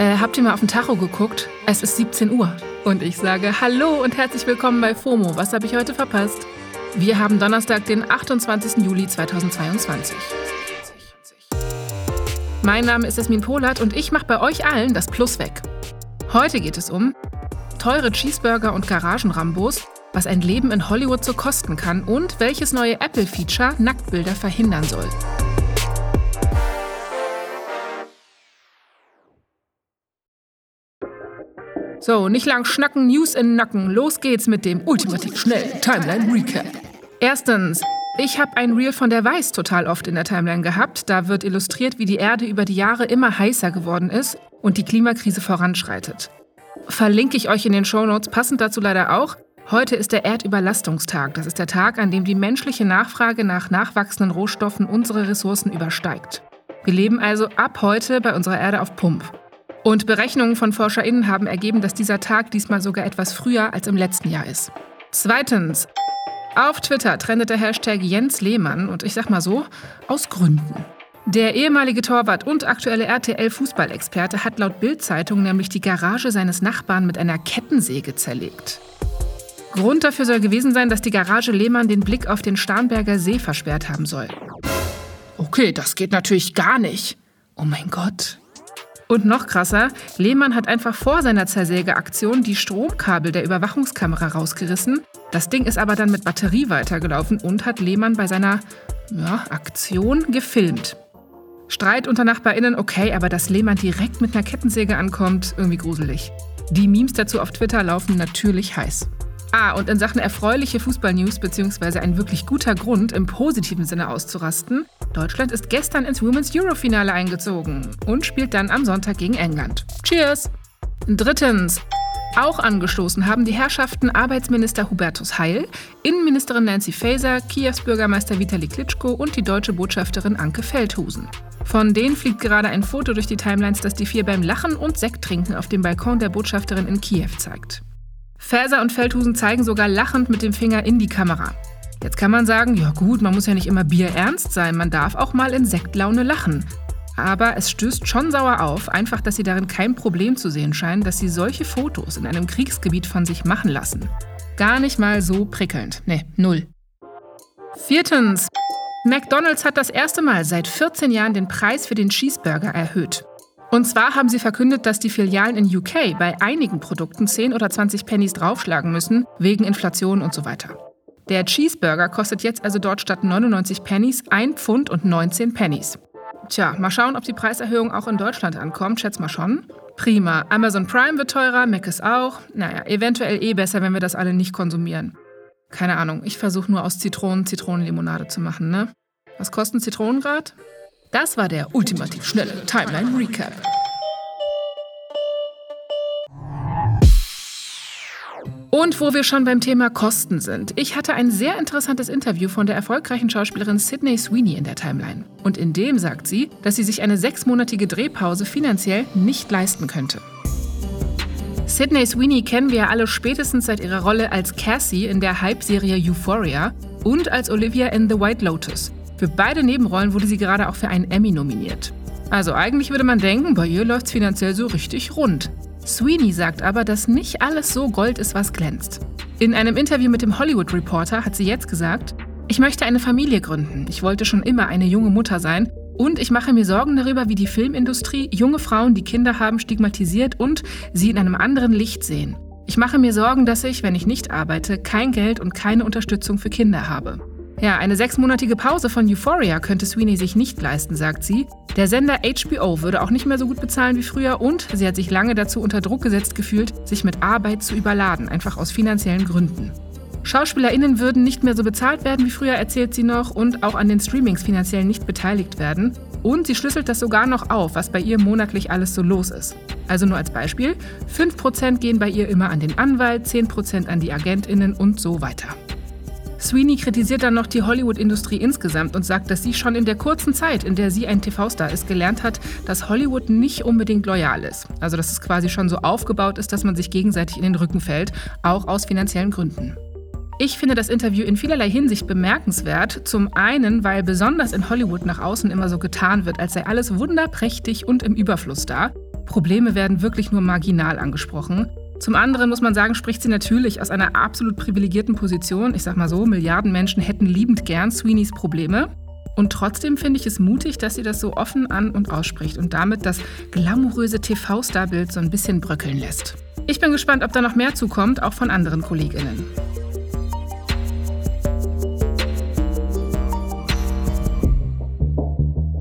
Äh, habt ihr mal auf den Tacho geguckt? Es ist 17 Uhr. Und ich sage Hallo und herzlich willkommen bei FOMO. Was habe ich heute verpasst? Wir haben Donnerstag, den 28. Juli 2022. Mein Name ist Esmin Polat und ich mache bei euch allen das Plus weg. Heute geht es um teure Cheeseburger und Garagenrambos, was ein Leben in Hollywood so kosten kann und welches neue Apple-Feature Nacktbilder verhindern soll. So, nicht lang schnacken, News in Nacken. Los geht's mit dem ultimativ schnellen Timeline Recap. Erstens, ich habe ein Reel von der Weiß total oft in der Timeline gehabt. Da wird illustriert, wie die Erde über die Jahre immer heißer geworden ist und die Klimakrise voranschreitet. Verlinke ich euch in den Shownotes, passend dazu leider auch. Heute ist der Erdüberlastungstag. Das ist der Tag, an dem die menschliche Nachfrage nach nachwachsenden Rohstoffen unsere Ressourcen übersteigt. Wir leben also ab heute bei unserer Erde auf Pump. Und Berechnungen von ForscherInnen haben ergeben, dass dieser Tag diesmal sogar etwas früher als im letzten Jahr ist. Zweitens. Auf Twitter trendet der Hashtag Jens Lehmann und ich sag mal so, aus Gründen. Der ehemalige Torwart und aktuelle RTL-Fußballexperte hat laut Bild-Zeitung nämlich die Garage seines Nachbarn mit einer Kettensäge zerlegt. Grund dafür soll gewesen sein, dass die Garage Lehmann den Blick auf den Starnberger See versperrt haben soll. Okay, das geht natürlich gar nicht. Oh mein Gott. Und noch krasser, Lehmann hat einfach vor seiner Zersägeaktion die Stromkabel der Überwachungskamera rausgerissen. Das Ding ist aber dann mit Batterie weitergelaufen und hat Lehmann bei seiner ja, Aktion gefilmt. Streit unter NachbarInnen, okay, aber dass Lehmann direkt mit einer Kettensäge ankommt, irgendwie gruselig. Die Memes dazu auf Twitter laufen natürlich heiß. Ah, und in Sachen erfreuliche Fußballnews bzw. ein wirklich guter Grund, im positiven Sinne auszurasten. Deutschland ist gestern ins Women's Euro-Finale eingezogen und spielt dann am Sonntag gegen England. Cheers! Drittens. Auch angestoßen haben die Herrschaften Arbeitsminister Hubertus Heil, Innenministerin Nancy Faeser, Kiews Bürgermeister Vitali Klitschko und die deutsche Botschafterin Anke Feldhusen. Von denen fliegt gerade ein Foto durch die Timelines, das die vier beim Lachen und Sekt trinken auf dem Balkon der Botschafterin in Kiew zeigt. Faeser und Feldhusen zeigen sogar lachend mit dem Finger in die Kamera. Jetzt kann man sagen, ja gut, man muss ja nicht immer bierernst sein, man darf auch mal in Sektlaune lachen. Aber es stößt schon sauer auf, einfach, dass sie darin kein Problem zu sehen scheinen, dass sie solche Fotos in einem Kriegsgebiet von sich machen lassen. Gar nicht mal so prickelnd. Ne, null. Viertens. McDonald's hat das erste Mal seit 14 Jahren den Preis für den Cheeseburger erhöht. Und zwar haben sie verkündet, dass die Filialen in UK bei einigen Produkten 10 oder 20 Pennies draufschlagen müssen, wegen Inflation und so weiter. Der Cheeseburger kostet jetzt also dort statt 99 Pennies 1 Pfund und 19 Pennies. Tja, mal schauen, ob die Preiserhöhung auch in Deutschland ankommt. Schätz mal schon. Prima. Amazon Prime wird teurer, Mac ist auch. Naja, eventuell eh besser, wenn wir das alle nicht konsumieren. Keine Ahnung, ich versuche nur aus Zitronen Zitronenlimonade zu machen, ne? Was kosten Zitronen grad? Das war der ultimativ schnelle Timeline Recap. Und wo wir schon beim Thema Kosten sind. Ich hatte ein sehr interessantes Interview von der erfolgreichen Schauspielerin Sydney Sweeney in der Timeline. Und in dem sagt sie, dass sie sich eine sechsmonatige Drehpause finanziell nicht leisten könnte. Sydney Sweeney kennen wir alle spätestens seit ihrer Rolle als Cassie in der Hype-Serie Euphoria und als Olivia in The White Lotus. Für beide Nebenrollen wurde sie gerade auch für einen Emmy nominiert. Also eigentlich würde man denken, bei ihr läuft es finanziell so richtig rund. Sweeney sagt aber, dass nicht alles so Gold ist, was glänzt. In einem Interview mit dem Hollywood Reporter hat sie jetzt gesagt, ich möchte eine Familie gründen. Ich wollte schon immer eine junge Mutter sein und ich mache mir Sorgen darüber, wie die Filmindustrie junge Frauen, die Kinder haben, stigmatisiert und sie in einem anderen Licht sehen. Ich mache mir Sorgen, dass ich, wenn ich nicht arbeite, kein Geld und keine Unterstützung für Kinder habe. Ja, eine sechsmonatige Pause von Euphoria könnte Sweeney sich nicht leisten, sagt sie. Der Sender HBO würde auch nicht mehr so gut bezahlen wie früher und sie hat sich lange dazu unter Druck gesetzt gefühlt, sich mit Arbeit zu überladen, einfach aus finanziellen Gründen. SchauspielerInnen würden nicht mehr so bezahlt werden wie früher, erzählt sie noch, und auch an den Streamings finanziell nicht beteiligt werden. Und sie schlüsselt das sogar noch auf, was bei ihr monatlich alles so los ist. Also nur als Beispiel, 5% gehen bei ihr immer an den Anwalt, 10% an die AgentInnen und so weiter. Sweeney kritisiert dann noch die Hollywood-Industrie insgesamt und sagt, dass sie schon in der kurzen Zeit, in der sie ein TV-Star ist, gelernt hat, dass Hollywood nicht unbedingt loyal ist. Also dass es quasi schon so aufgebaut ist, dass man sich gegenseitig in den Rücken fällt, auch aus finanziellen Gründen. Ich finde das Interview in vielerlei Hinsicht bemerkenswert. Zum einen, weil besonders in Hollywood nach außen immer so getan wird, als sei alles wunderprächtig und im Überfluss da. Probleme werden wirklich nur marginal angesprochen. Zum anderen muss man sagen, spricht sie natürlich aus einer absolut privilegierten Position. Ich sag mal so, Milliarden Menschen hätten liebend gern Sweeneys Probleme. Und trotzdem finde ich es mutig, dass sie das so offen an und ausspricht und damit das glamouröse TV-Starbild so ein bisschen bröckeln lässt. Ich bin gespannt, ob da noch mehr zukommt, auch von anderen KollegInnen.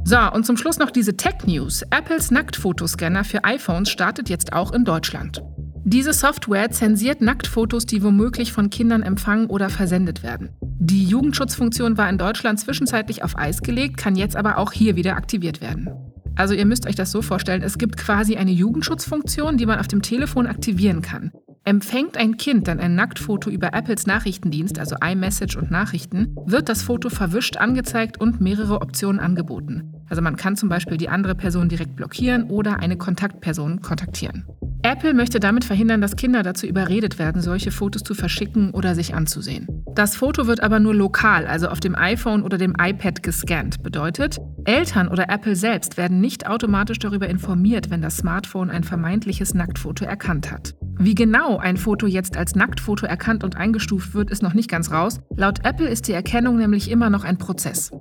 So, und zum Schluss noch diese Tech-News. Apples Nacktfotoscanner für iPhones startet jetzt auch in Deutschland. Diese Software zensiert Nacktfotos, die womöglich von Kindern empfangen oder versendet werden. Die Jugendschutzfunktion war in Deutschland zwischenzeitlich auf Eis gelegt, kann jetzt aber auch hier wieder aktiviert werden. Also ihr müsst euch das so vorstellen, es gibt quasi eine Jugendschutzfunktion, die man auf dem Telefon aktivieren kann. Empfängt ein Kind dann ein Nacktfoto über Apples Nachrichtendienst, also iMessage und Nachrichten, wird das Foto verwischt angezeigt und mehrere Optionen angeboten. Also man kann zum Beispiel die andere Person direkt blockieren oder eine Kontaktperson kontaktieren. Apple möchte damit verhindern, dass Kinder dazu überredet werden, solche Fotos zu verschicken oder sich anzusehen. Das Foto wird aber nur lokal, also auf dem iPhone oder dem iPad gescannt. Bedeutet, Eltern oder Apple selbst werden nicht automatisch darüber informiert, wenn das Smartphone ein vermeintliches Nacktfoto erkannt hat. Wie genau ein Foto jetzt als Nacktfoto erkannt und eingestuft wird, ist noch nicht ganz raus. Laut Apple ist die Erkennung nämlich immer noch ein Prozess.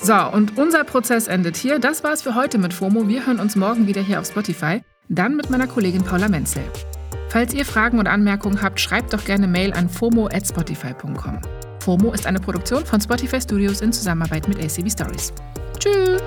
So, und unser Prozess endet hier. Das war's für heute mit FOMO. Wir hören uns morgen wieder hier auf Spotify. Dann mit meiner Kollegin Paula Menzel. Falls ihr Fragen oder Anmerkungen habt, schreibt doch gerne Mail an fomo@spotify.com. FOMO ist eine Produktion von Spotify Studios in Zusammenarbeit mit ACB Stories. Tschüss!